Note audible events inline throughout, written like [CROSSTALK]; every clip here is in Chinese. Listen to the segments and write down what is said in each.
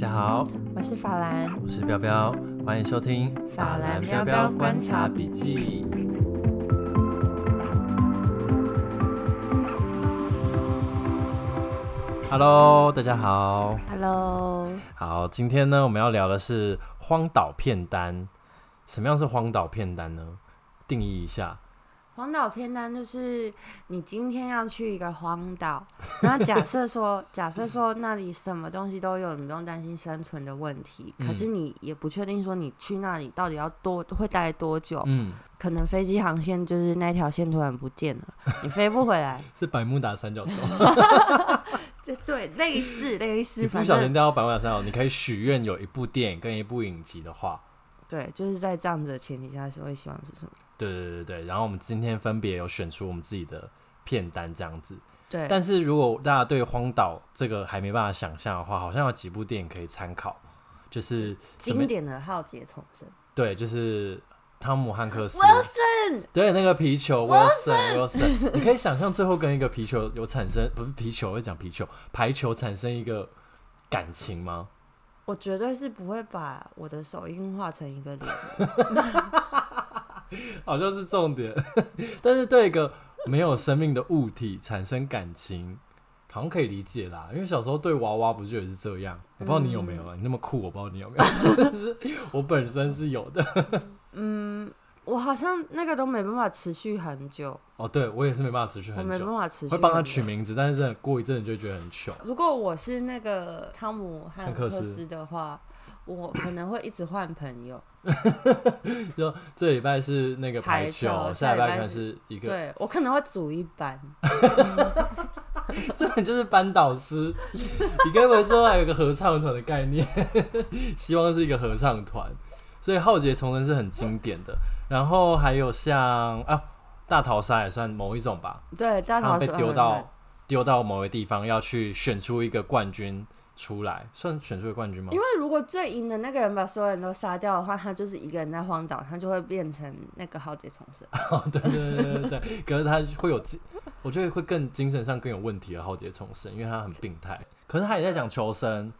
大家好，我是法兰，我是标标，欢迎收听法兰标标观察笔记。Hello，大家好。Hello，好，今天呢，我们要聊的是荒岛片单。什么样是荒岛片单呢？定义一下。荒岛片单就是你今天要去一个荒岛，然后假设说，假设说那里什么东西都有，你不用担心生存的问题。可是你也不确定说你去那里到底要多会待多久。嗯，可能飞机航线就是那条线突然不见了，你飞不回来。[LAUGHS] 是百慕达三角洲。[LAUGHS] 对对，类似类似。你不小心掉到百慕达三角，你可以许愿有一部电影跟一部影集的话。对，就是在这样子的前提下，是会希望是什么？对对对对，然后我们今天分别有选出我们自己的片单这样子。对，但是如果大家对荒岛这个还没办法想象的话，好像有几部电影可以参考，就是经典的《浩劫重生》。对，就是汤姆汉克斯。Wilson。对，那个皮球。Wilson。Wilson。你可以想象最后跟一个皮球有产生，不是皮球，我会讲皮球，排球产生一个感情吗？我绝对是不会把我的手印画成一个脸，[LAUGHS] [LAUGHS] 好像是重点。[LAUGHS] 但是对一个没有生命的物体产生感情，好像可以理解啦。因为小时候对娃娃不就也是这样？我不知道你有没有啊？你那么酷，我不知道你有没有。[LAUGHS] 但是我本身是有的。嗯。我好像那个都没办法持续很久哦，对我也是没办法持续很久，我没办法持续，会帮他取名字，但是真的过一阵子就觉得很糗。如果我是那个汤姆汉克斯的话，我可能会一直换朋友。[LAUGHS] 就这礼拜是那个排球，排球下礼拜可能是一个，对我可能会组一班，[LAUGHS] 这本就是班导师。你该不会说还有一个合唱团的概念？[LAUGHS] 希望是一个合唱团。所以浩劫重生是很经典的，然后还有像啊大逃杀也算某一种吧。对，大逃杀被丢到丢到某个地方，要去选出一个冠军出来，算选出一个冠军吗？因为如果最赢的那个人把所有人都杀掉的话，他就是一个人在荒岛，他就会变成那个浩劫重生。[LAUGHS] 哦，对对对对对，可是他会有，我觉得会更精神上更有问题的浩劫重生，因为他很病态。可是他也在讲求生。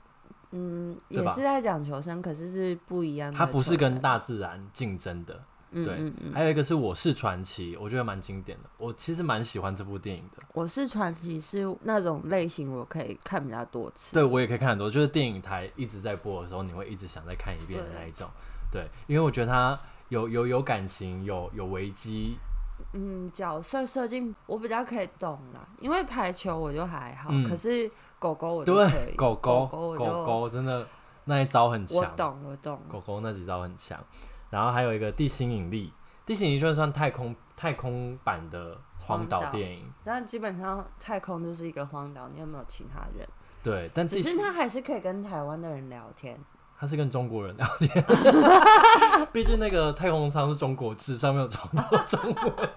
嗯，也是在讲求生，可是是不一样的。他不是跟大自然竞争的，对。嗯嗯嗯。还有一个是《我是传奇》，我觉得蛮经典的。我其实蛮喜欢这部电影的。《我是传奇》是那种类型，我可以看比较多次。对，我也可以看很多，就是电影台一直在播的时候，你会一直想再看一遍的那一种。对，因为我觉得它有有有感情，有有危机。嗯，角色设定我比较可以懂啦，因为排球我就还好，嗯、可是。狗狗我就可以，狗狗狗狗真的那一招很强，我懂我懂。狗狗那几招很强，然后还有一个地心引力，地心引力就算太空太空版的荒岛电影，但基本上太空就是一个荒岛，你有没有其他人？对，但其实他还是可以跟台湾的人聊天，他是跟中国人聊天，[LAUGHS] 毕竟那个太空舱是中国制，上面有超多中文。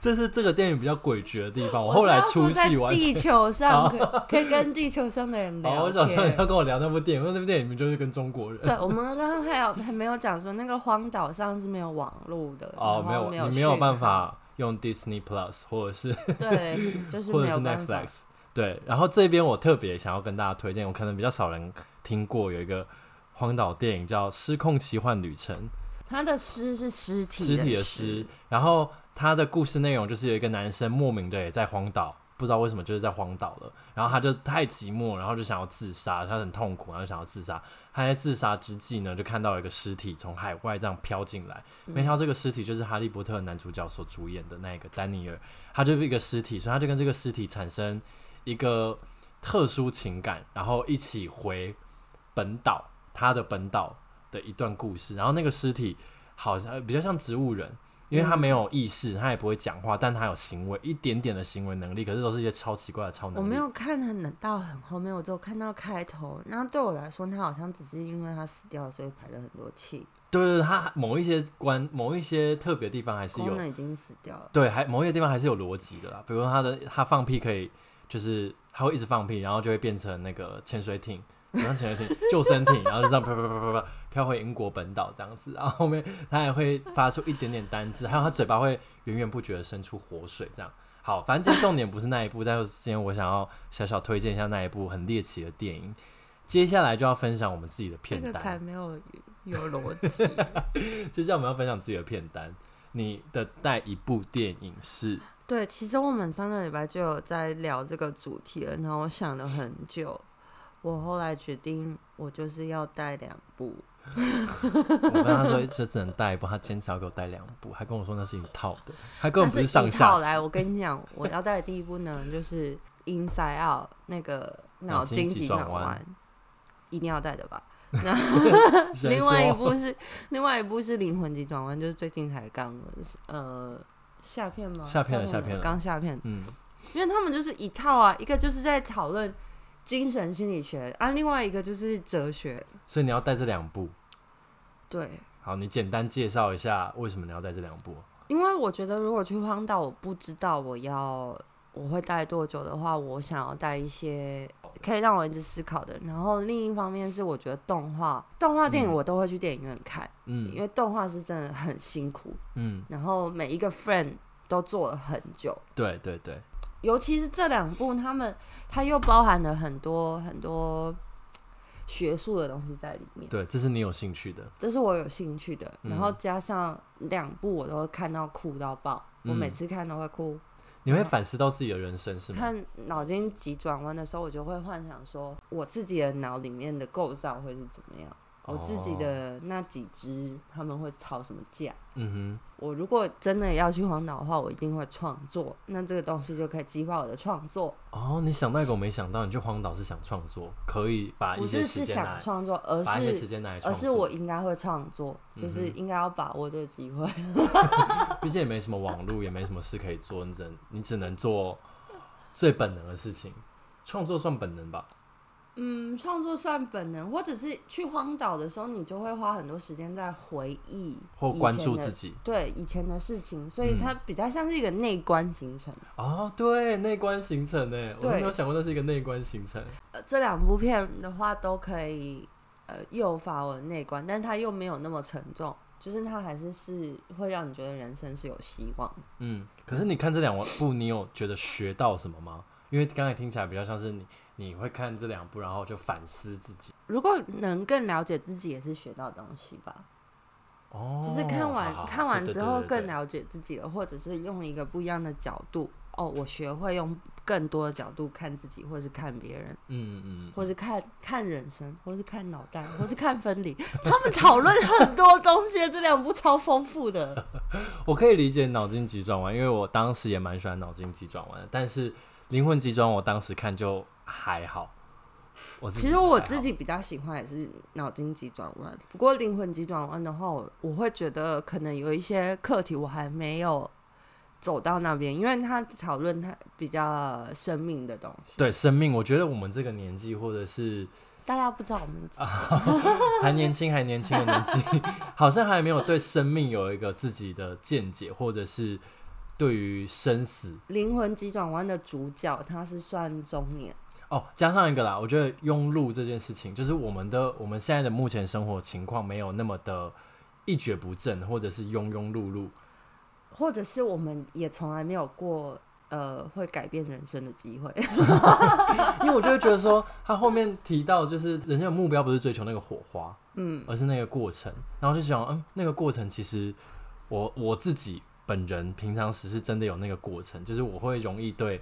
这是这个电影比较诡谲的地方。我后来出戏完全，地球上可，可以跟地球上的人聊天。我想说你要跟我聊那部电影，因为那部电影就是跟中国人。对，我们刚刚还有还没有讲说那个荒岛上是没有网络的哦，没有，你没有办法用 Disney Plus 或者是对，就是或者是 Netflix。对，然后这边我特别想要跟大家推荐，我可能比较少人听过，有一个荒岛电影叫《失控奇幻旅程》。它的尸是尸体，尸体的尸，然后。他的故事内容就是有一个男生莫名的也在荒岛，不知道为什么就是在荒岛了。然后他就太寂寞，然后就想要自杀，他很痛苦，然后想要自杀。他在自杀之际呢，就看到一个尸体从海外这样飘进来，没想到这个尸体就是哈利波特男主角所主演的那个丹尼尔，他就是一个尸体，所以他就跟这个尸体产生一个特殊情感，然后一起回本岛，他的本岛的一段故事。然后那个尸体好像比较像植物人。因为他没有意识，他也不会讲话，但他有行为，一点点的行为能力，可是都是一些超奇怪的超能力。我没有看很到很后面，我只有看到开头。那对我来说，他好像只是因为他死掉，所以排了很多气。对对对，他某一些关，某一些特别的地方还是有。那已经死掉了。对，还某一些地方还是有逻辑的啦。比如说他的他放屁可以，就是他会一直放屁，然后就会变成那个潜水艇。然后潜水艇、救生艇，然后就这样飘飘飘飘飘飘回英国本岛这样子，然后后面他还会发出一点点单字，还有他嘴巴会源源不绝的生出活水，这样好，反正今天重点不是那一部，但是今天我想要小小推荐一下那一部很猎奇的电影。接下来就要分享我们自己的片单，才没有有逻辑。[LAUGHS] 接下来我们要分享自己的片单，你的带一部电影是？对，其实我们上个礼拜就有在聊这个主题了，然后我想了很久，我后来决定我就是要带两部。[LAUGHS] 我跟他说就只能带一部，他坚持要给我带两部，还跟我说那是一套的，他根本不是上下。来，我跟你讲，我要带的第一部呢，就是《Inside Out》那个脑筋急转弯，一定要带的吧？[LAUGHS] 那另外一部是另外一部是《灵魂急转弯》，就是最近才刚呃下片吗？下片了，下片了，刚下片。嗯，因为他们就是一套啊，一个就是在讨论精神心理学啊，另外一个就是哲学。所以你要带这两部。对，好，你简单介绍一下为什么你要带这两部？因为我觉得如果去荒岛，我不知道我要我会待多久的话，我想要带一些可以让我一直思考的。然后另一方面是，我觉得动画动画电影我都会去电影院看，嗯，因为动画是真的很辛苦，嗯，然后每一个 friend 都做了很久，对对对，尤其是这两部，他们它又包含了很多很多。学术的东西在里面，对，这是你有兴趣的，这是我有兴趣的，然后加上两部我都会看到哭到爆，嗯、我每次看都会哭。你会反思到自己的人生是吗？看脑筋急转弯的时候，我就会幻想说，我自己的脑里面的构造会是怎么样。我自己的那几只，他们会吵什么架？嗯哼，我如果真的要去荒岛的话，我一定会创作。那这个东西就可以激发我的创作。哦，你想到一个我没想到，你去荒岛是想创作，可以把一些时间来，不是是想创作，而是而是我应该会创作，就是应该要把握这个机会。毕竟也没什么网络，也没什么事可以做，你只能你只能做最本能的事情，创作算本能吧。嗯，创作算本能，或者是去荒岛的时候，你就会花很多时间在回忆或关注自己，对以前的事情，所以它比较像是一个内观行程。嗯、哦，对，内观行程呢，我没有想过那是一个内观行程。呃，这两部片的话都可以呃诱发我的内观，但是它又没有那么沉重，就是它还是是会让你觉得人生是有希望。嗯，可是你看这两部，你有觉得学到什么吗？因为刚才听起来比较像是你。你会看这两部，然后就反思自己。如果能更了解自己，也是学到东西吧。哦，就是看完看完之后更了解自己了，或者是用一个不一样的角度。哦，我学会用更多的角度看自己，或是看别人。嗯嗯，或是看看人生，或是看脑袋，或是看分离。他们讨论很多东西，这两部超丰富的。[LAUGHS] 我可以理解脑筋急转弯，因为我当时也蛮喜欢脑筋急转弯的，但是灵魂急转我当时看就。还好，我其实我自己比较喜欢也是脑筋急转弯。不过灵魂急转弯的话，我我会觉得可能有一些课题我还没有走到那边，因为他讨论他比较生命的东西。对生命，我觉得我们这个年纪或者是大家不知道我们还年轻还年轻的年纪，[LAUGHS] 好像还没有对生命有一个自己的见解，或者是对于生死。灵魂急转弯的主角他是算中年。哦，加上一个啦，我觉得庸碌这件事情，就是我们的我们现在的目前生活情况没有那么的一蹶不振，或者是庸庸碌碌，或者是我们也从来没有过呃会改变人生的机会，[LAUGHS] 因为我就会觉得说，他后面提到就是人家的目标不是追求那个火花，嗯，而是那个过程，然后就想，嗯，那个过程其实我我自己本人平常时是真的有那个过程，就是我会容易对。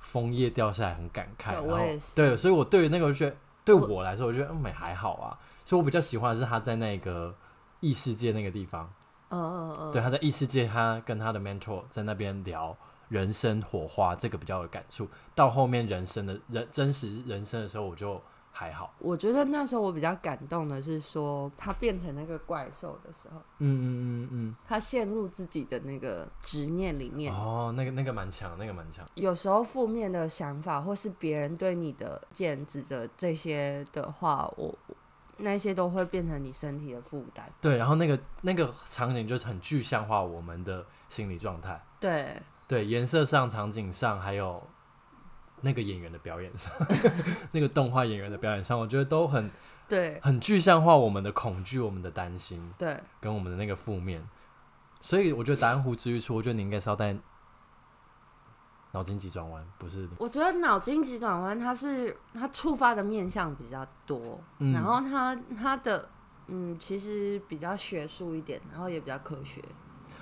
枫叶掉下来很感慨，对，我也是。对，所以我对于那个，我觉得对我来说，我觉得嗯，美还好啊。所以我比较喜欢的是他在那个异世界那个地方，嗯嗯嗯，对，他在异世界，他跟他的 mentor 在那边聊人生火花，这个比较有感触。到后面人生的人真实人生的时候，我就。还好，我觉得那时候我比较感动的是说，他变成那个怪兽的时候，嗯嗯嗯嗯，他陷入自己的那个执念里面。哦，那个那个蛮强，那个蛮强。有时候负面的想法，或是别人对你的见指责这些的话，我那些都会变成你身体的负担。对，然后那个那个场景就是很具象化我们的心理状态。对对，颜色上、场景上还有。那个演员的表演上，[LAUGHS] 那个动画演员的表演上，我觉得都很对，很具象化我们的恐惧、我们的担心，对，跟我们的那个负面。所以我觉得《答案呼之欲出》，我觉得你应该是要带脑筋急转弯不是？我觉得脑筋急转弯它是它触发的面向比较多，嗯、然后它它的嗯其实比较学术一点，然后也比较科学。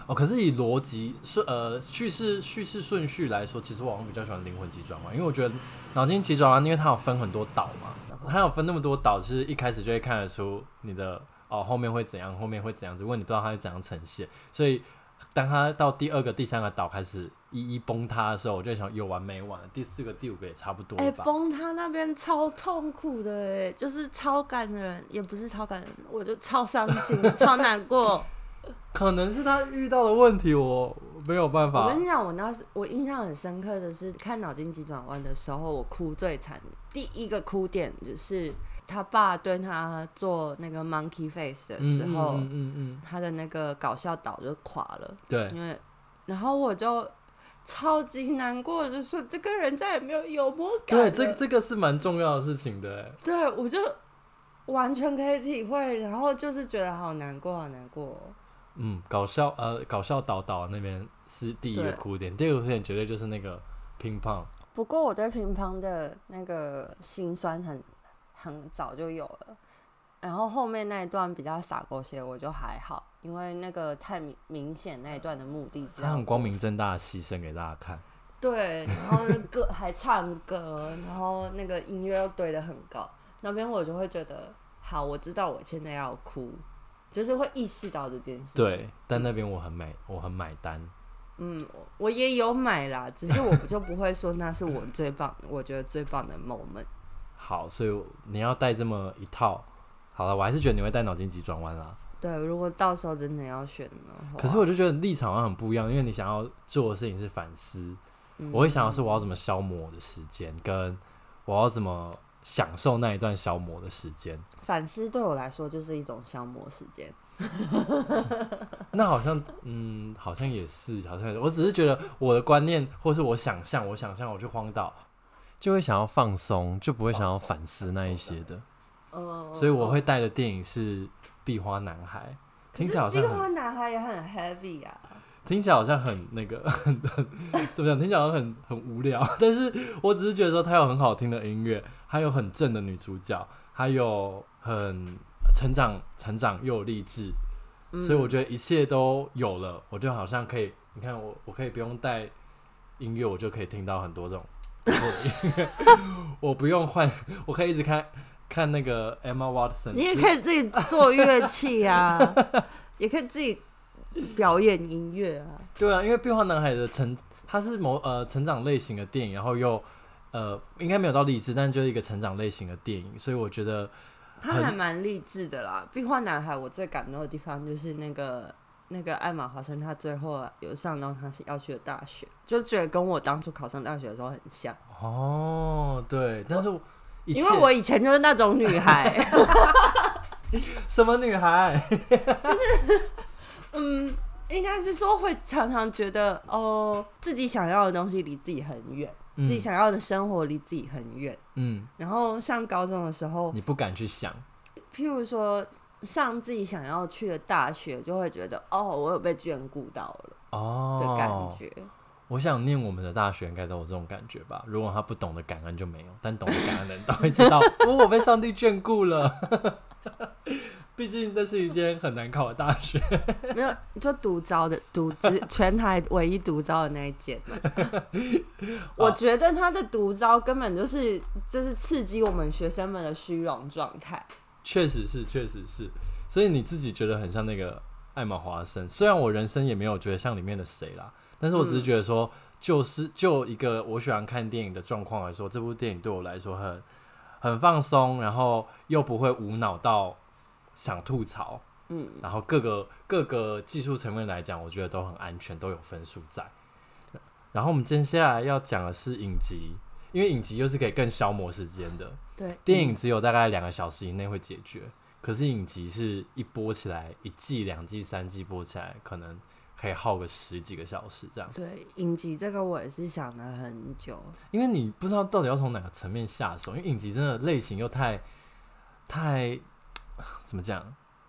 哦，可是以逻辑顺呃叙事叙事顺序来说，其实我好像比较喜欢灵魂急转弯，因为我觉得脑筋急转弯，因为它有分很多岛嘛，它有分那么多岛，其实一开始就会看得出你的哦后面会怎样，后面会怎样，只不过你不知道它会怎样呈现，所以。当它到第二个、第三个岛开始一一崩塌的时候，我就想有完没完？第四个、第五个也差不多。哎、欸，崩塌那边超痛苦的，哎，就是超感人，也不是超感人，我就超伤心，[LAUGHS] 超难过。[LAUGHS] 可能是他遇到的问题，我没有办法。我跟你讲，我那时我印象很深刻的是看脑筋急转弯的时候，我哭最惨。第一个哭点就是。他爸对他做那个 monkey face 的时候，嗯嗯嗯嗯、他的那个搞笑岛就垮了。对，因为然后我就超级难过，就说这个人再也没有幽默感。对，这这个是蛮重要的事情的。对，我就完全可以体会，然后就是觉得好难过，好难过。嗯，搞笑呃，搞笑岛岛那边是第一个哭点，第二个哭点绝对就是那个乒乓。不过我对乒乓的那个心酸很。很早就有了，然后后面那一段比较洒狗血，我就还好，因为那个太明明显那一段的目的是他很光明正大的牺牲给大家看，对，然后那歌还唱歌，然后那个音乐又堆得很高，那边我就会觉得，好，我知道我现在要哭，就是会意识到这件事情。对，但那边我很买，我很买单。嗯，我也有买啦，只是我 [LAUGHS] 就不会说那是我最棒，我觉得最棒的 moment。好，所以你要带这么一套，好了，我还是觉得你会带脑筋急转弯啦。对，如果到时候真的要选的话，可是我就觉得立场很不一样，因为你想要做的事情是反思，嗯、我会想要是我要怎么消磨我的时间，跟我要怎么享受那一段消磨的时间。反思对我来说就是一种消磨时间。[LAUGHS] 那好像，嗯，好像也是，好像也是，我只是觉得我的观念，或是我想象，我想象我去荒岛。就会想要放松，就不会想要反思那一些的。嗯，所以我会带的电影是《壁花男孩》，听起来好像《壁花男孩》也很 heavy 啊。听起来好像很那个，[LAUGHS] 很很怎么讲？听起来好像很很无聊。[LAUGHS] 但是我只是觉得说，它有很好听的音乐，还有很正的女主角，还有很成长、成长又励志。嗯，所以我觉得一切都有了，我就好像可以，你看我，我可以不用带音乐，我就可以听到很多这种。我不用换，[LAUGHS] 我可以一直看看那个 Emma Watson。你也可以自己做乐器啊，也可以自己表演音乐啊。对啊，因为《壁花男孩》的成，它是某呃成长类型的电影，然后又呃应该没有到励志，但就是一个成长类型的电影，所以我觉得他还蛮励志的啦。《壁画男孩》我最感动的地方就是那个。那个艾玛华森，他最后有上到他要去的大学，就觉得跟我当初考上大学的时候很像。哦，对，但是因为我以前就是那种女孩，什么女孩？就是嗯，应该是说会常常觉得哦，自己想要的东西离自己很远，嗯、自己想要的生活离自己很远。嗯，然后上高中的时候，你不敢去想，譬如说。上自己想要去的大学，就会觉得哦，我有被眷顾到了哦的感觉。我想念我们的大学，应该都有这种感觉吧。如果他不懂得感恩就没有，但懂得感恩的人都会知道，[LAUGHS] 哦，我被上帝眷顾了。毕竟那是一间很难考的大学，没有就独招的独资，[LAUGHS] 全台唯一独招的那一间。[LAUGHS] 我觉得他的独招根本就是就是刺激我们学生们的虚荣状态。确实是，确实是，所以你自己觉得很像那个艾玛华森。虽然我人生也没有觉得像里面的谁啦，但是我只是觉得说，就是就一个我喜欢看电影的状况来说，这部电影对我来说很很放松，然后又不会无脑到想吐槽，嗯，然后各个各个技术层面来讲，我觉得都很安全，都有分数在。然后我们接下来要讲的是影集。因为影集又是可以更消磨时间的，对，电影只有大概两个小时以内会解决，嗯、可是影集是一播起来，一季、两季、三季播起来，可能可以耗个十几个小时这样。对，影集这个我也是想了很久，因为你不知道到底要从哪个层面下手，因为影集真的类型又太太 [LAUGHS] 怎么讲，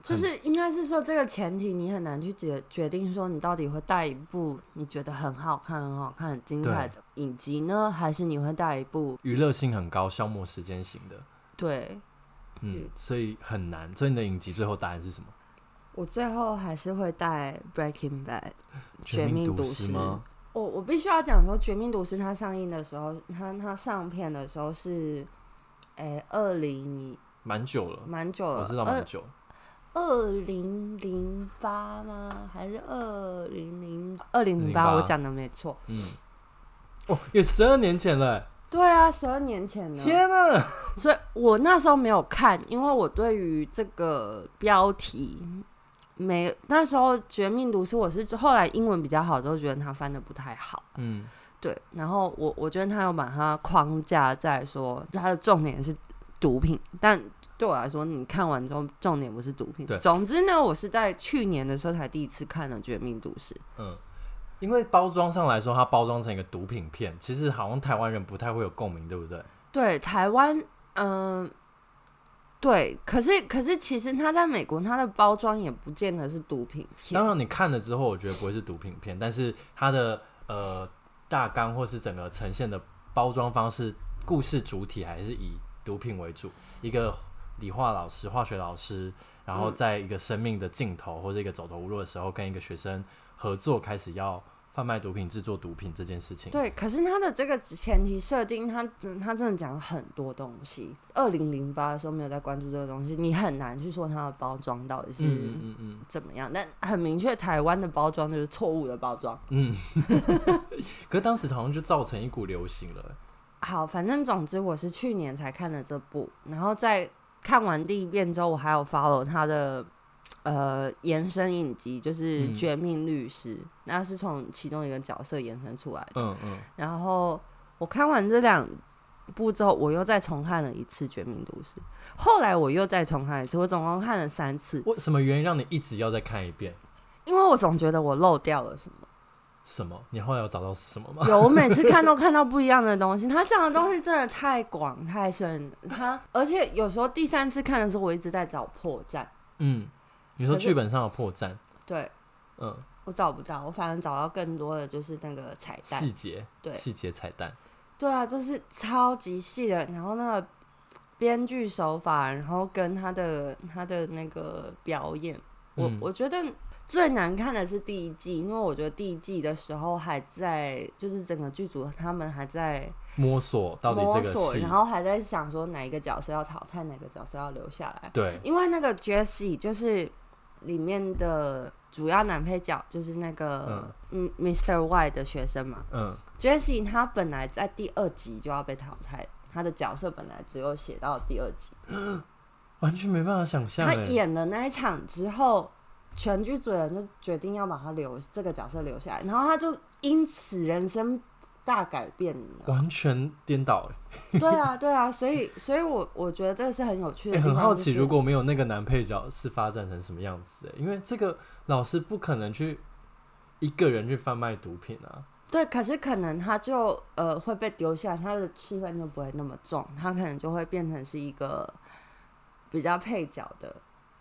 就是应该是说这个前提，你很难去决决定说你到底会带一部你觉得很好看、很好看、很精彩的影集呢，还是你会带一部娱乐性很高、消磨时间型的？对，嗯，所以很难。所以你的影集最后答案是什么？我最后还是会带《Breaking Bad》绝命毒师吗？我我必须要讲说，《绝命毒师》它上映的时候，它它上片的时候是，诶，二零蛮久了，蛮久了，我知道蛮久。二零零八吗？还是二零零二零零八？我讲的没错。嗯。哦，也十二年前了。对啊，十二年前了。天哪！所以我那时候没有看，因为我对于这个标题没那时候《绝命毒师》，我是后来英文比较好之后，觉得他翻的不太好。嗯。对，然后我我觉得他有把它框架在说，他的重点是毒品，但。对我来说，你看完之后，重点不是毒品。对，总之呢，我是在去年的时候才第一次看了《绝命毒师》。嗯，因为包装上来说，它包装成一个毒品片，其实好像台湾人不太会有共鸣，对不对？对，台湾，嗯、呃，对。可是，可是，其实它在美国，它的包装也不见得是毒品片。当然，你看了之后，我觉得不会是毒品片，但是它的呃大纲或是整个呈现的包装方式、故事主体还是以毒品为主，一个。理化老师、化学老师，然后在一个生命的尽头、嗯、或者一个走投无路的时候，跟一个学生合作，开始要贩卖毒品、制作毒品这件事情。对，可是他的这个前提设定，他真他真的讲了很多东西。二零零八的时候没有在关注这个东西，你很难去说它的包装到底是嗯嗯怎么样。嗯嗯嗯，但很明确，台湾的包装就是错误的包装。嗯，[LAUGHS] 可是当时好像就造成一股流行了。好，反正总之我是去年才看了这部，然后在。看完第一遍之后，我还有 follow 他的呃延伸影集，就是《绝命律师》，嗯，那是从其中一个角色延伸出来的。嗯嗯。然后我看完这两部之后，我又再重看了一次《绝命毒师》，后来我又再重看一次，我总共看了三次。为什么原因让你一直要再看一遍？因为我总觉得我漏掉了什么。什么？你后来有找到是什么吗？有，我每次看都看到不一样的东西。他讲的东西真的太广太深，他而且有时候第三次看的时候，我一直在找破绽。嗯，你说剧本上的破绽？对，嗯，我找不到，我反正找到更多的就是那个彩蛋细节，对，细节彩蛋。对啊，就是超级细的，然后那个编剧手法，然后跟他的他的那个表演，我、嗯、我觉得。最难看的是第一季，因为我觉得第一季的时候还在，就是整个剧组他们还在摸索到底这个然后还在想说哪一个角色要淘汰，哪个角色要留下来。对，因为那个 Jesse 就是里面的主要男配角，就是那个嗯 Mr. White 的学生嘛。嗯，Jesse 他本来在第二集就要被淘汰，他的角色本来只有写到第二集，[GASPS] 完全没办法想象。他演了那一场之后。全剧组人就决定要把他留这个角色留下来，然后他就因此人生大改变，完全颠倒。对啊，对啊，所以，[LAUGHS] 所以我我觉得这个是很有趣的。很好奇，如果没有那个男配角，是发展成什么样子？因为这个老师不可能去一个人去贩卖毒品啊。对，可是可能他就呃会被丢下，他的气氛就不会那么重，他可能就会变成是一个比较配角的。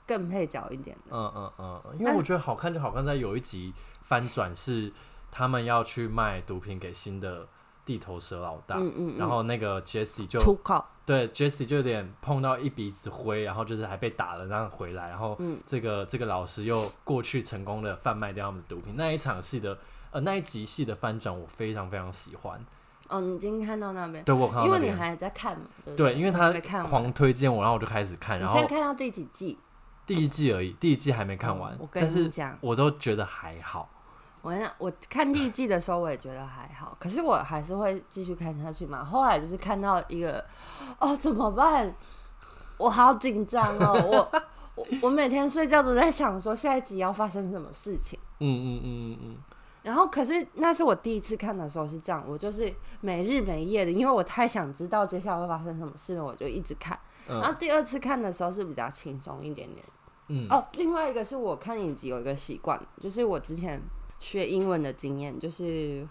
更配角一点的，嗯嗯嗯，因为我觉得好看就好看在有一集翻转是他们要去卖毒品给新的地头蛇老大，嗯嗯，然后那个 Jesse 就对 Jesse 就有点碰到一鼻子灰，然后就是还被打了，然后回来，然后这个、嗯、这个老师又过去成功的贩卖掉他们的毒品，那一场戏的呃那一集戏的翻转我非常非常喜欢。哦，你今天看到那边？对，我看到，因为你还在看嘛，对，对，因为他狂推荐我，然后我就开始看，然后你现在看到第几季？第一季而已，第一季还没看完。嗯、我跟你讲，我都觉得还好。我跟你讲，我看第一季的时候，我也觉得还好。可是我还是会继续看下去嘛。后来就是看到一个，哦，怎么办？我好紧张哦！[LAUGHS] 我我我每天睡觉都在想说下一集要发生什么事情。嗯嗯嗯嗯嗯。然后，可是那是我第一次看的时候是这样，我就是没日没夜的，因为我太想知道接下来会发生什么事了，我就一直看。然后第二次看的时候是比较轻松一点点。嗯。哦，另外一个是我看影集有一个习惯，就是我之前学英文的经验，就是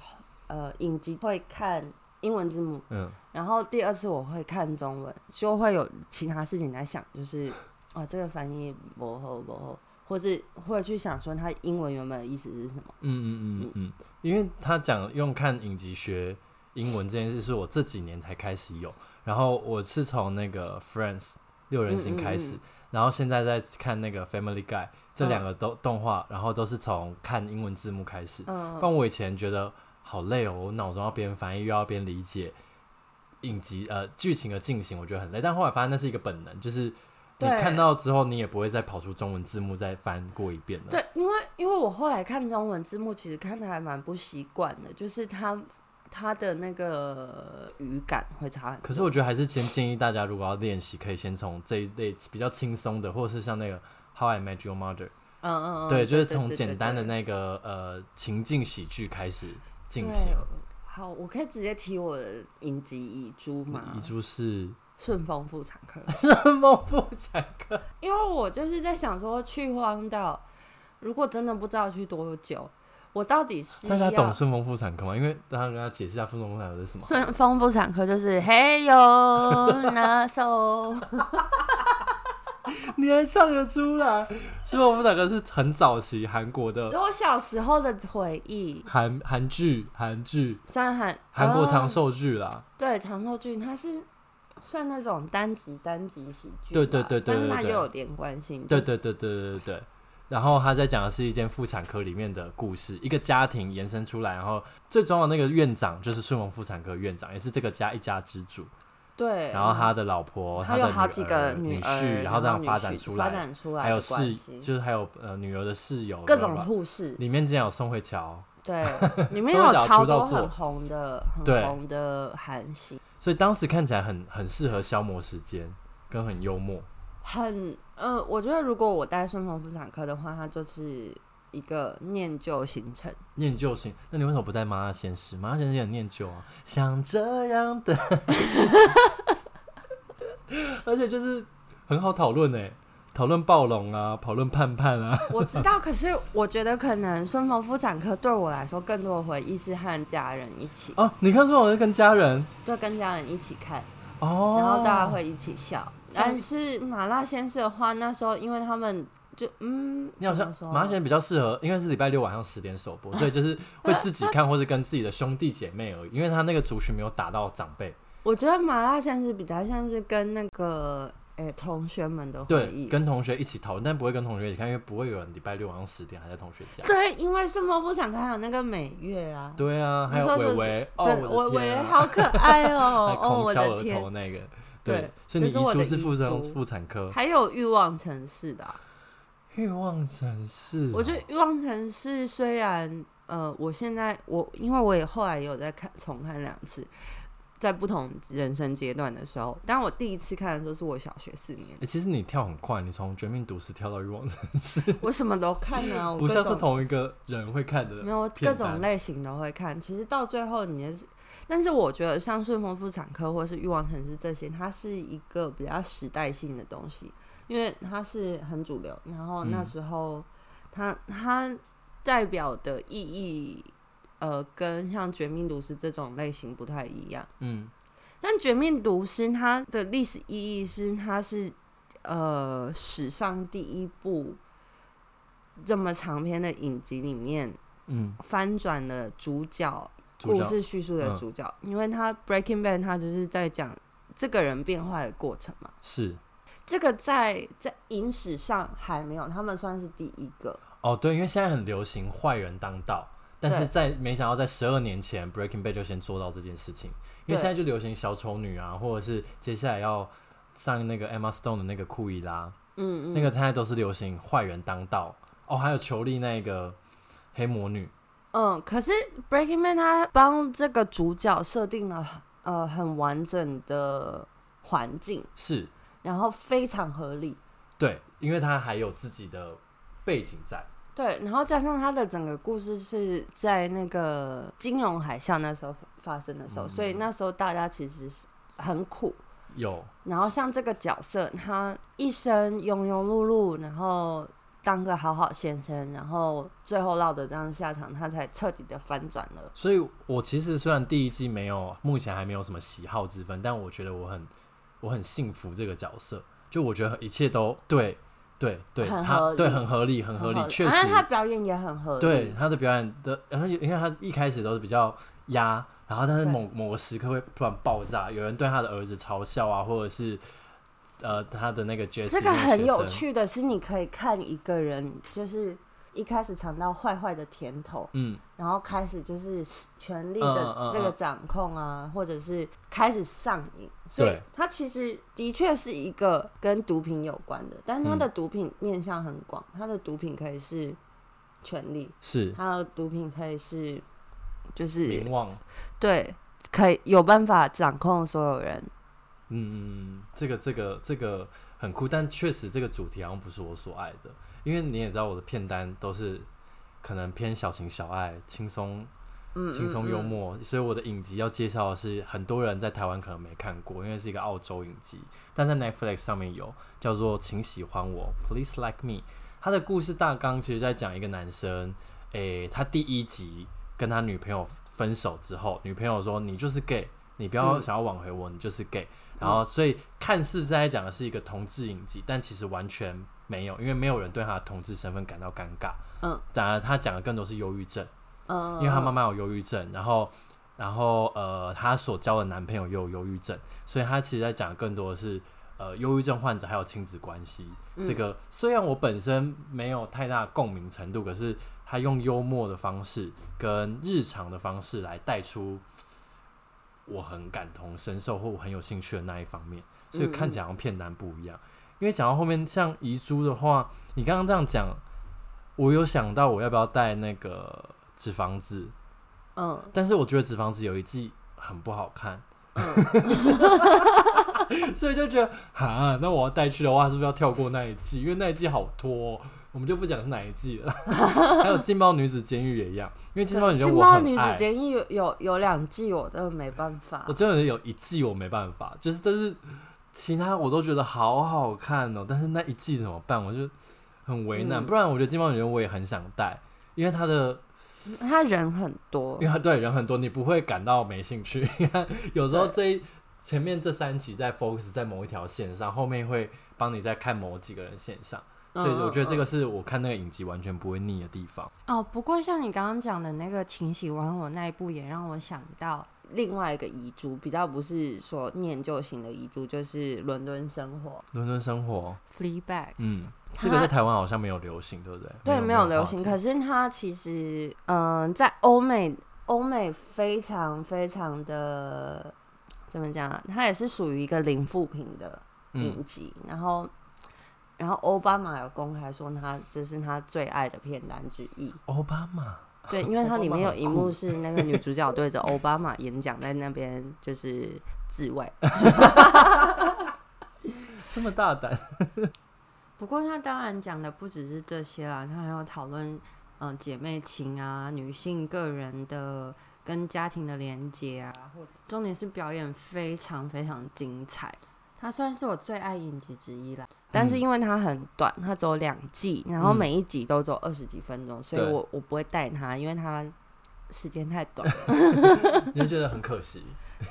呃影集会看英文字幕。嗯。然后第二次我会看中文，就会有其他事情在想，就是哦，这个翻译不好不好，或者或者去想说他英文原本的意思是什么？嗯嗯嗯嗯嗯，因为他讲用看影集学英文这件事，是我这几年才开始有。然后我是从那个 Friends 六人行开始，嗯嗯嗯然后现在在看那个 Family Guy 这两个都动画，嗯、然后都是从看英文字幕开始。嗯，但我以前觉得好累哦，我脑中要边翻译又要边理解影集呃剧情的进行，我觉得很累。但后来发现那是一个本能，就是。你看到之后，你也不会再跑出中文字幕再翻过一遍了。对，因为因为我后来看中文字幕，其实看的还蛮不习惯的，就是它它的那个语感会差很多。可是我觉得还是先建议大家，如果要练习，可以先从这一类比较轻松的，或者是像那个《How I Met Your Mother》。嗯嗯嗯。对，就是从简单的那个呃情境喜剧开始进行。好，我可以直接提我的影集遗珠吗？遗珠是。顺风妇产科，[LAUGHS] 顺风妇产科，因为我就是在想说，去荒岛，如果真的不知道去多久，我到底是大家懂顺丰妇产科吗？因为大家跟他解释一下顺丰妇产科是什么。顺丰妇产科就是嘿哟那首，[LAUGHS] [LAUGHS] 你还唱得出来？顺风妇产科是很早期韩国的，就我小时候的回忆。韩韩剧，韩剧，算韩韩国长寿剧啦。对，长寿剧它是。算那种单集单集喜剧，对对对对，但是它又有连贯性。对对对对对对对。然后他在讲的是一间妇产科里面的故事，一个家庭延伸出来，然后最重要的那个院长就是顺丰妇产科院长，也是这个家一家之主。对。然后他的老婆，他有好几个女婿，然后这样发展出来，发展出来，还有室，就是还有呃女儿的室友，各种护士。里面竟然有宋慧乔。对，[LAUGHS] 里面有超多很红的、很红的韩星。所以当时看起来很很适合消磨时间，跟很幽默。很呃，我觉得如果我带顺风妇产科的话，它就是一个念旧行程。念旧行，那你为什么不带麻辣鲜师？麻辣鲜师也很念旧啊，像这样的，[LAUGHS] 而且就是很好讨论哎。讨论暴龙啊，讨论盼盼啊。我知道，[LAUGHS] 可是我觉得可能顺风妇产科对我来说，更多的回忆是和家人一起。哦，你看顺丰是跟家人？对，跟家人一起看。哦。然后大家会一起笑。但是麻辣鲜师的话，那时候因为他们就嗯，你好像麻辣鲜师比较适合，因为是礼拜六晚上十点首播，[LAUGHS] 所以就是会自己看，或是跟自己的兄弟姐妹而已。因为他那个族群没有打到长辈。我觉得麻辣鲜师比较像是跟那个。哎、欸，同学们的回忆，跟同学一起讨论，但不会跟同学一起看，因为不会有人礼拜六晚上十点还在同学家。对，因为顺风妇产科还有那个美月啊。对啊，还有伟伟，哦，伟伟好可爱哦，哦，我的天，[LAUGHS] 那个，对，所以你遗珠是妇产妇产科，还有欲望城市的 [LAUGHS] 欲望城市。我觉得欲望城市虽然，呃，我现在我因为我也后来也有在看重看两次。在不同人生阶段的时候，当然我第一次看的时候是我小学四年。欸，其实你跳很快，你从《绝命毒师》跳到《欲望城市》，[LAUGHS] 我什么都看啊，[LAUGHS] 不像是同一个人会看的。没有各种类型都会看。其实到最后，你也是，但是我觉得像《顺风妇产科》或是《欲望城市》这些，它是一个比较时代性的东西，因为它是很主流。然后那时候它，它它代表的意义。呃，跟像《绝命毒师》这种类型不太一样。嗯，但《绝命毒师》它的历史意义是，它是呃史上第一部这么长篇的影集里面，嗯，翻转了主角故事叙述的主角，嗯、因为他《Breaking Bad》它就是在讲这个人变坏的过程嘛。是，这个在在影史上还没有，他们算是第一个。哦，对，因为现在很流行坏人当道。但是在没想到在十二年前，Breaking Bad 就先做到这件事情，因为现在就流行小丑女啊，或者是接下来要上那个 Emma Stone 的那个库伊拉，嗯嗯，那个现在都是流行坏人当道。哦，还有裘莉那个黑魔女，嗯，可是 Breaking Bad 他帮这个主角设定了呃很完整的环境，是，然后非常合理，对，因为他还有自己的背景在。对，然后加上他的整个故事是在那个金融海啸那时候发生的时候，嗯、所以那时候大家其实是很苦。有。然后像这个角色，他一生庸庸碌碌，然后当个好好先生，然后最后落得这样下场，他才彻底的翻转了。所以我其实虽然第一季没有，目前还没有什么喜好之分，但我觉得我很我很幸福这个角色。就我觉得一切都对对对，很合理他对很合理，很合理，确实。他表演也很合理。对他的表演的，然后因为他一开始都是比较压，然后但是某某个时刻会突然爆炸，有人对他的儿子嘲笑啊，或者是呃他的那个角色。这个很有趣的是，你可以看一个人就是。一开始尝到坏坏的甜头，嗯，然后开始就是权力的这个掌控啊，嗯嗯嗯、或者是开始上瘾，所以它其实的确是一个跟毒品有关的，但它的毒品面向很广，它的毒品可以是权力，是。它的毒品可以是就是名望，对，可以有办法掌控所有人，嗯，这个这个这个很酷，但确实这个主题好像不是我所爱的。因为你也知道我的片单都是可能偏小情小爱、轻松、轻松幽默，所以我的影集要介绍的是很多人在台湾可能没看过，因为是一个澳洲影集，但在 Netflix 上面有叫做《请喜欢我》（Please Like Me）。他的故事大纲其实在讲一个男生，诶，他第一集跟他女朋友分手之后，女朋友说：“你就是 gay，你不要想要挽回我，你就是 gay。”然后，所以看似在讲的是一个同志影集，但其实完全。没有，因为没有人对他的同志身份感到尴尬。嗯，当然他讲的更多是忧郁症。嗯，因为他妈妈有忧郁症，然后，然后呃，他所交的男朋友也有忧郁症，所以他其实在讲的更多的是呃，忧郁症患者还有亲子关系。嗯，这个虽然我本身没有太大共鸣程度，可是他用幽默的方式跟日常的方式来带出我很感同身受或我很有兴趣的那一方面，所以看起来好像片单不一样。因为讲到后面，像遗珠的话，你刚刚这样讲，我有想到我要不要带那个纸房子，嗯，但是我觉得纸房子有一季很不好看，嗯、[LAUGHS] 所以就觉得啊，那我要带去的话，是不是要跳过那一季？因为那一季好拖，我们就不讲是哪一季了。[LAUGHS] 还有《劲爆女子监狱》也一样，因为《劲爆女子监狱》我很爱，《劲爆女子监狱》有有有两季，我都没办法，我真的有一季我没办法，就是但是。其他我都觉得好好看哦，但是那一季怎么办？我就很为难。嗯、不然我觉得《金毛女人》我也很想带，因为她的他人很多，因为他对人很多，你不会感到没兴趣。[LAUGHS] 有时候这一前面这三集在 focus 在某一条线上，后面会帮你再看某几个人线上，所以我觉得这个是我看那个影集完全不会腻的地方。哦，不过像你刚刚讲的那个《请喜欢我》那一部，也让我想到。另外一个遗珠比较不是说念旧型的遗珠，就是伦敦生活。伦敦生活，Fleabag。嗯，它这个在台湾好像没有流行，对不对？对，没有流行。可是它其实，嗯、呃，在欧美，欧美非常非常的怎么讲啊？它也是属于一个零负评的影集。嗯、然后，然后奥巴马有公开说，他这是他最爱的片单之一。奥巴马。对，因为它里面有一幕是那个女主角对着奥巴马演讲，在那边就是自慰，[LAUGHS] 这么大胆。[LAUGHS] 不过他当然讲的不只是这些啦，他还有讨论嗯姐妹情啊，女性个人的跟家庭的连接啊，或者重点是表演非常非常精彩。它算是我最爱影集之一啦，但是因为它很短，它只有两季，然后每一集都只有二十几分钟，嗯、所以我我不会带它，因为它时间太短，[LAUGHS] 你会觉得很可惜。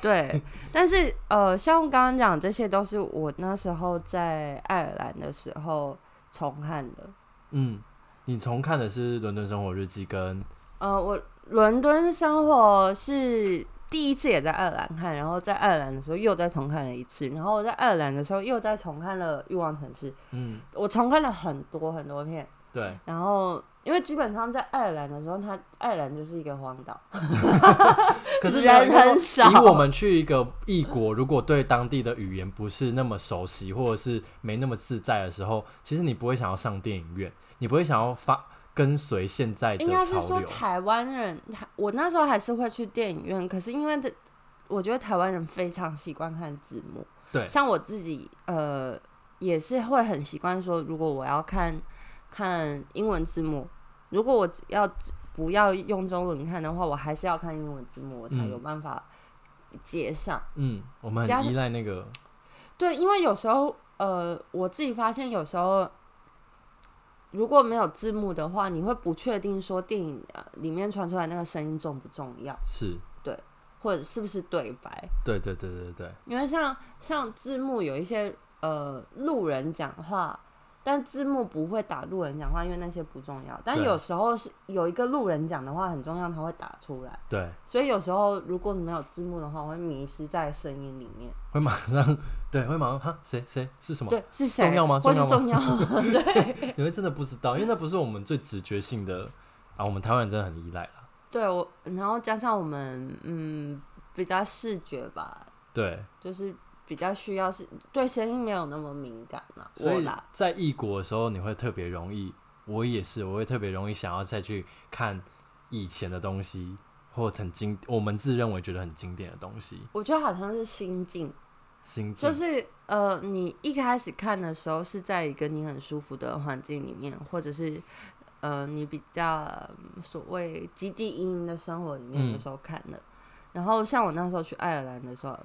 对，但是呃，像刚刚讲，这些都是我那时候在爱尔兰的时候重看的。嗯，你重看的是《伦敦生活日记》跟呃，我《伦敦生活》是。第一次也在爱尔兰看，然后在爱尔兰的时候又再重看了一次，然后我在爱尔兰的时候又再重看了《欲望城市》。嗯，我重看了很多很多片。对。然后，因为基本上在爱尔兰的时候，它爱尔兰就是一个荒岛，[LAUGHS] 可是人很少。以我们去一个异国，如果对当地的语言不是那么熟悉，或者是没那么自在的时候，其实你不会想要上电影院，你不会想要发。跟随现在的，应该是说台湾人，我那时候还是会去电影院，可是因为的，我觉得台湾人非常习惯看字幕，对，像我自己，呃，也是会很习惯说，如果我要看看英文字幕，如果我要不要用中文看的话，我还是要看英文字幕，我才有办法接上。嗯，我们很依赖那个，对，因为有时候，呃，我自己发现有时候。如果没有字幕的话，你会不确定说电影里面传出来那个声音重不重要？是对，或者是不是对白？对对对对对。因为像像字幕有一些呃路人讲话。但字幕不会打路人讲话，因为那些不重要。但有时候是有一个路人讲的话很重要，他会打出来。对。所以有时候如果你没有字幕的话，我会迷失在声音里面。会马上对，会马上哈，谁谁是什么？对，是谁？重要吗？重要吗？重要。对。你会真的不知道，因为那不是我们最直觉性的啊。我们台湾人真的很依赖了。对我，然后加上我们嗯比较视觉吧。对。就是。比较需要是对声音没有那么敏感了，所以在异国的时候，你会特别容易。我也是，我会特别容易想要再去看以前的东西，或很经我们自认为觉得很经典的东西。我觉得好像是心境，心境就是呃，你一开始看的时候是在一个你很舒服的环境里面，或者是呃，你比较所谓汲汲营营的生活里面的时候看的。嗯、然后像我那时候去爱尔兰的时候。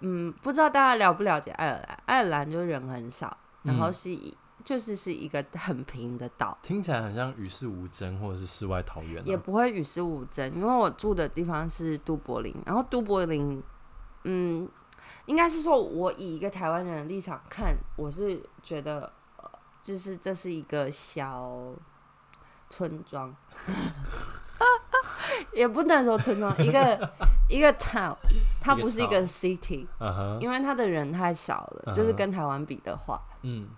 嗯，不知道大家了不了解爱尔兰？爱尔兰就是人很少，然后是一、嗯、就是是一个很平的岛，听起来很像与世无争，或者是世外桃源、啊。也不会与世无争，因为我住的地方是都柏林，然后都柏林，嗯，应该是说，我以一个台湾人的立场看，我是觉得，呃，就是这是一个小村庄。[LAUGHS] 也不能说村庄，一个一个 town，它不是一个 city，因为它的人太少了，就是跟台湾比的话，嗯，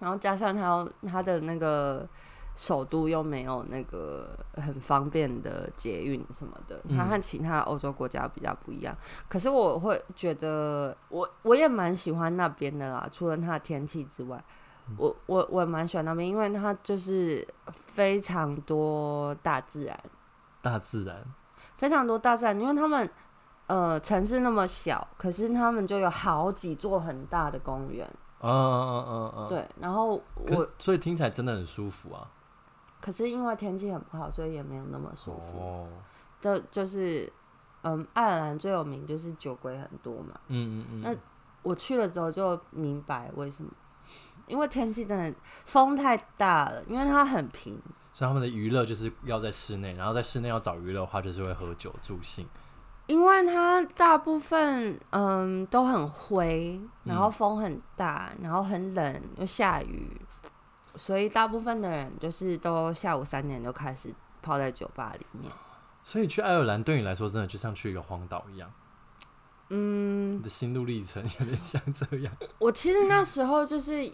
然后加上它它的那个首都又没有那个很方便的捷运什么的，它和其他欧洲国家比较不一样。可是我会觉得，我我也蛮喜欢那边的啦，除了它的天气之外，我我我蛮喜欢那边，因为它就是非常多大自然。大自然。非常多，大自然，因为他们呃城市那么小，可是他们就有好几座很大的公园。嗯嗯嗯嗯，对。然后我所以听起来真的很舒服啊。可是因为天气很不好，所以也没有那么舒服。哦。就就是嗯，爱尔兰最有名就是酒鬼很多嘛。嗯嗯嗯。那我去了之后就明白为什么，因为天气真的风太大了，因为它很平。所以他们的娱乐就是要在室内，然后在室内要找娱乐的话，就是会喝酒助兴。因为它大部分嗯都很灰，然后风很大，然后很冷又下雨，所以大部分的人就是都下午三点就开始泡在酒吧里面。所以去爱尔兰对你来说，真的就像去一个荒岛一样。嗯，你的心路历程有点像这样。我其实那时候就是。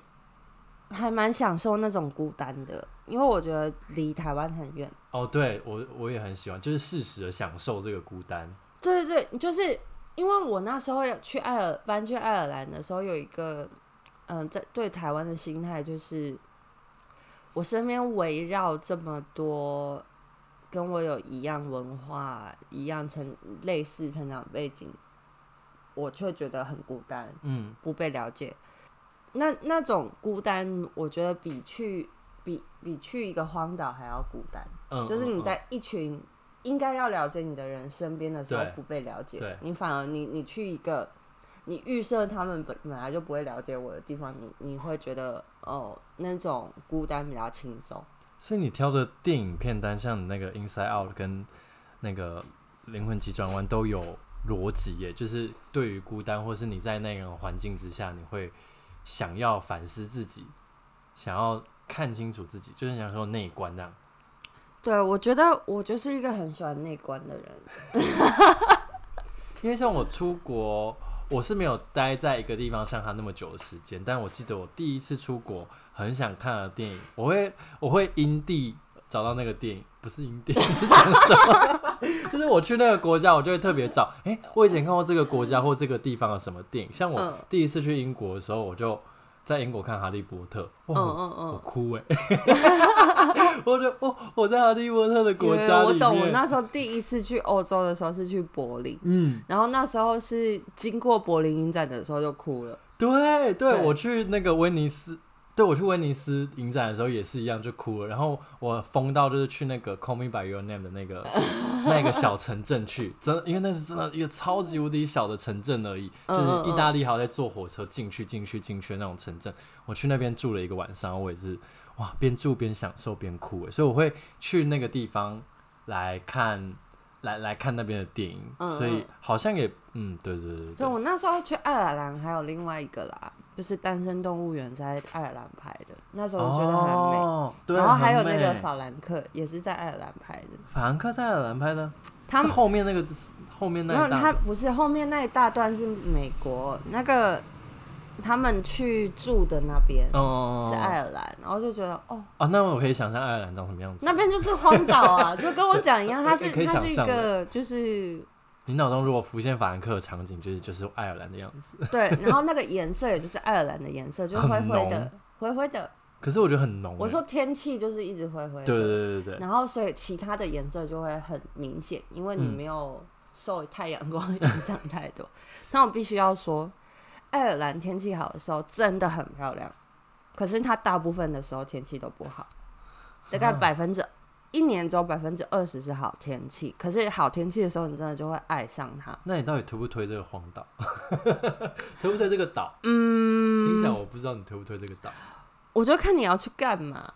还蛮享受那种孤单的，因为我觉得离台湾很远。哦，对，我我也很喜欢，就是适时的享受这个孤单。对对对，就是因为我那时候要去爱尔搬去爱尔兰的时候，有一个嗯、呃，在对台湾的心态，就是我身边围绕这么多跟我有一样文化、一样成类似成长背景，我却觉得很孤单，嗯，不被了解。那那种孤单，我觉得比去比比去一个荒岛还要孤单。嗯，就是你在一群应该要了解你的人身边的时候不被了解，你反而你你去一个你预设他们本本来就不会了解我的地方，你你会觉得哦那种孤单比较轻松。所以你挑的电影片单，像你那个《Inside Out》跟那个《灵魂急转弯》都有逻辑耶，就是对于孤单或是你在那个环境之下，你会。想要反思自己，想要看清楚自己，就是想说内观那样。对，我觉得我就是一个很喜欢内观的人。[LAUGHS] 因为像我出国，我是没有待在一个地方像他那么久的时间，但我记得我第一次出国，很想看的电影，我会我会因地找到那个电影，不是因地 [LAUGHS] 想什么，[LAUGHS] 就是我去那个国家，我就会特别找。哎、欸，我以前看过这个国家或这个地方的什么电影？像我第一次去英国的时候，我就在英国看《哈利波特》，嗯嗯嗯，我哭哎、欸，[LAUGHS] 我就哦，我在哈利波特的国家里面，我懂。我那时候第一次去欧洲的时候是去柏林，嗯，然后那时候是经过柏林影展的时候就哭了。对对，对，我去那个威尼斯。对，我去威尼斯影展的时候也是一样，就哭了。然后我疯到就是去那个《Call Me by Your Name》的那个 [LAUGHS] 那个小城镇去，真的，因为那是真的一个超级无敌小的城镇而已，就是意大利还要在坐火车进去进去进去的那种城镇。我去那边住了一个晚上，我也是哇，边住边享受边哭。所以我会去那个地方来看，来来看那边的电影。所以好像也嗯，对对对对。对，我那时候去爱尔兰还有另外一个啦。就是《单身动物园》在爱尔兰拍的，那时候我觉得很美。哦、对，然后还有那个法兰克也是在爱尔兰拍的。法兰克在爱尔兰拍的，他们后面那个后面那一大他不是后面那一大段是美国那个。他们去住的那边是爱尔兰，然后就觉得哦啊，那我可以想象爱尔兰长什么样子。那边就是荒岛啊，[LAUGHS] 就跟我讲一样，它是它是一个就是。你脑中如果浮现法兰克的场景，就是就是爱尔兰的样子。[LAUGHS] 对，然后那个颜色也就是爱尔兰的颜色，就是灰灰的，灰灰的。可是我觉得很浓。我说天气就是一直灰灰的。对对对对对。然后所以其他的颜色就会很明显，因为你没有受太阳光影响太多。[LAUGHS] 那我必须要说。爱尔兰天气好的时候真的很漂亮，可是它大部分的时候天气都不好，大概百分之一年只有百分之二十是好天气。可是好天气的时候，你真的就会爱上它。那你到底推不推这个荒岛？[LAUGHS] 推不推这个岛？嗯，听起来我不知道你推不推这个岛。我就看你要去干嘛。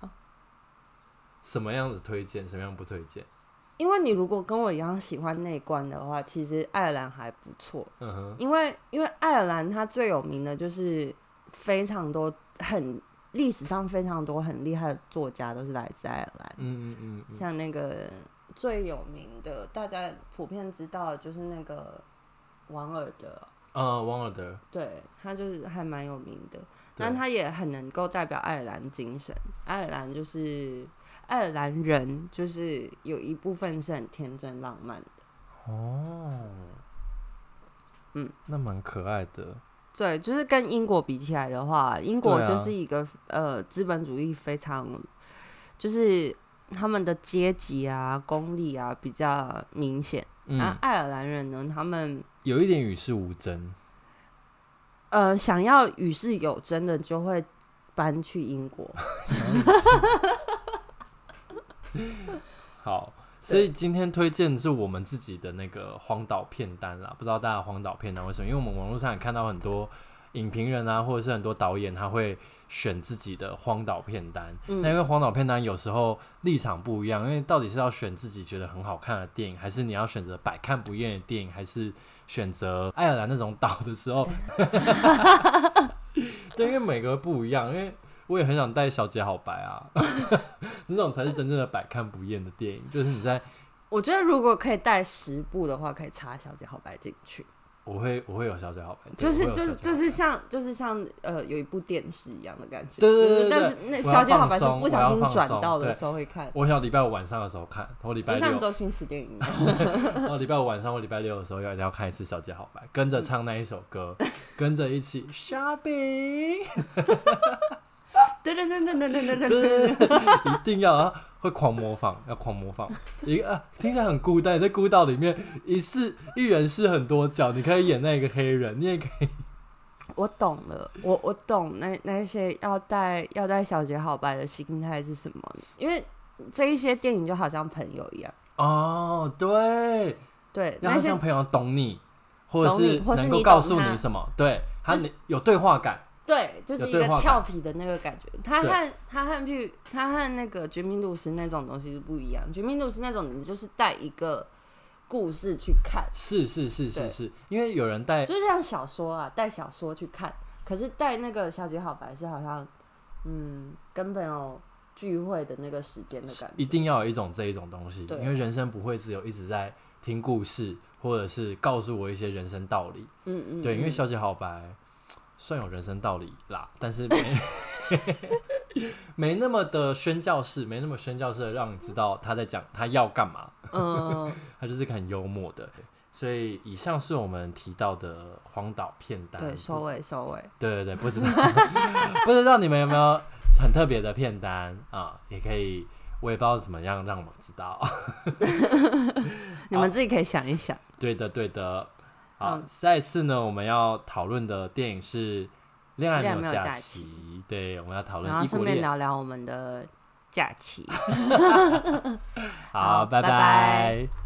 什么样子推荐？什么样不推荐？因为你如果跟我一样喜欢内观的话，其实爱尔兰还不错。嗯哼。因为因为爱尔兰它最有名的就是非常多很历史上非常多很厉害的作家都是来自爱尔兰。嗯嗯嗯。像那个最有名的，大家普遍知道的就是那个王尔德。啊，王尔德。对，他就是还蛮有名的，但他也很能够代表爱尔兰精神。爱尔兰就是。爱尔兰人就是有一部分是很天真浪漫的哦，嗯，那蛮可爱的。对，就是跟英国比起来的话，英国就是一个、啊、呃资本主义非常，就是他们的阶级啊、功利啊比较明显。嗯，而爱尔兰人呢，他们有一点与世无争。呃，想要与世有争的，就会搬去英国。[LAUGHS] [LAUGHS] 好，所以今天推荐是我们自己的那个荒岛片单啦。不知道大家荒岛片单为什么？因为我们网络上也看到很多影评人啊，或者是很多导演，他会选自己的荒岛片单。那、嗯、因为荒岛片单有时候立场不一样，因为到底是要选自己觉得很好看的电影，还是你要选择百看不厌的电影，还是选择爱尔兰那种岛的时候？对，[LAUGHS] 因为每个不一样，因为。我也很想带小姐好白啊，[LAUGHS] 这种才是真正的百看不厌的电影。就是你在，我觉得如果可以带十部的话，可以插小姐好白进去。我会，我会有小姐好白，就是就是就是像就是像呃有一部电视一样的感觉。对对对，对，但是那小姐好白是不小心转到的时候会看。我想礼拜五晚上的时候看，我礼拜六就像周星驰电影。然 [LAUGHS] 后礼拜五晚上或礼拜六的时候要一定要看一次小姐好白，跟着唱那一首歌，跟着一起 shopping。对对对对对对对对，一定要啊！会狂模仿，要狂模仿。一个啊，听起来很孤单。在孤岛里面，一是一人饰很多角，你可以演那个黑人，你也可以。我懂了，我我懂那那些要带要带小姐好白的心态是什么？因为这一些电影就好像朋友一样。哦，对对，要像朋友懂你，或者是能够告诉你什么？对，他有对话感。对，就是一个俏皮的那个感觉。他和他和譬如他和那个《绝命毒师》那种东西是不一样。《绝命毒师》那种你就是带一个故事去看，是是是是是，因为有人带，就是像小说啊，带小说去看。可是带那个小姐好白是好像，嗯，跟朋友聚会的那个时间的感觉，一定要有一种这一种东西。对，因为人生不会只有一直在听故事，或者是告诉我一些人生道理。嗯嗯，对，因为小姐好白。算有人生道理啦，但是没 [LAUGHS] 没那么的宣教式，没那么宣教式的让你知道他在讲他要干嘛。嗯，[LAUGHS] 他就是个很幽默的。所以以上是我们提到的荒岛片单。对，收尾收尾。对对对，不知道 [LAUGHS] 不知道你们有没有很特别的片单啊？也可以，我也不知道怎么样让我们知道。你们自己可以想一想。对的对的。好，下一次呢，我们要讨论的电影是《恋爱没有假期》。对，我们要讨论，然后顺便聊聊我们的假期。[LAUGHS] [LAUGHS] 好，拜拜。拜拜。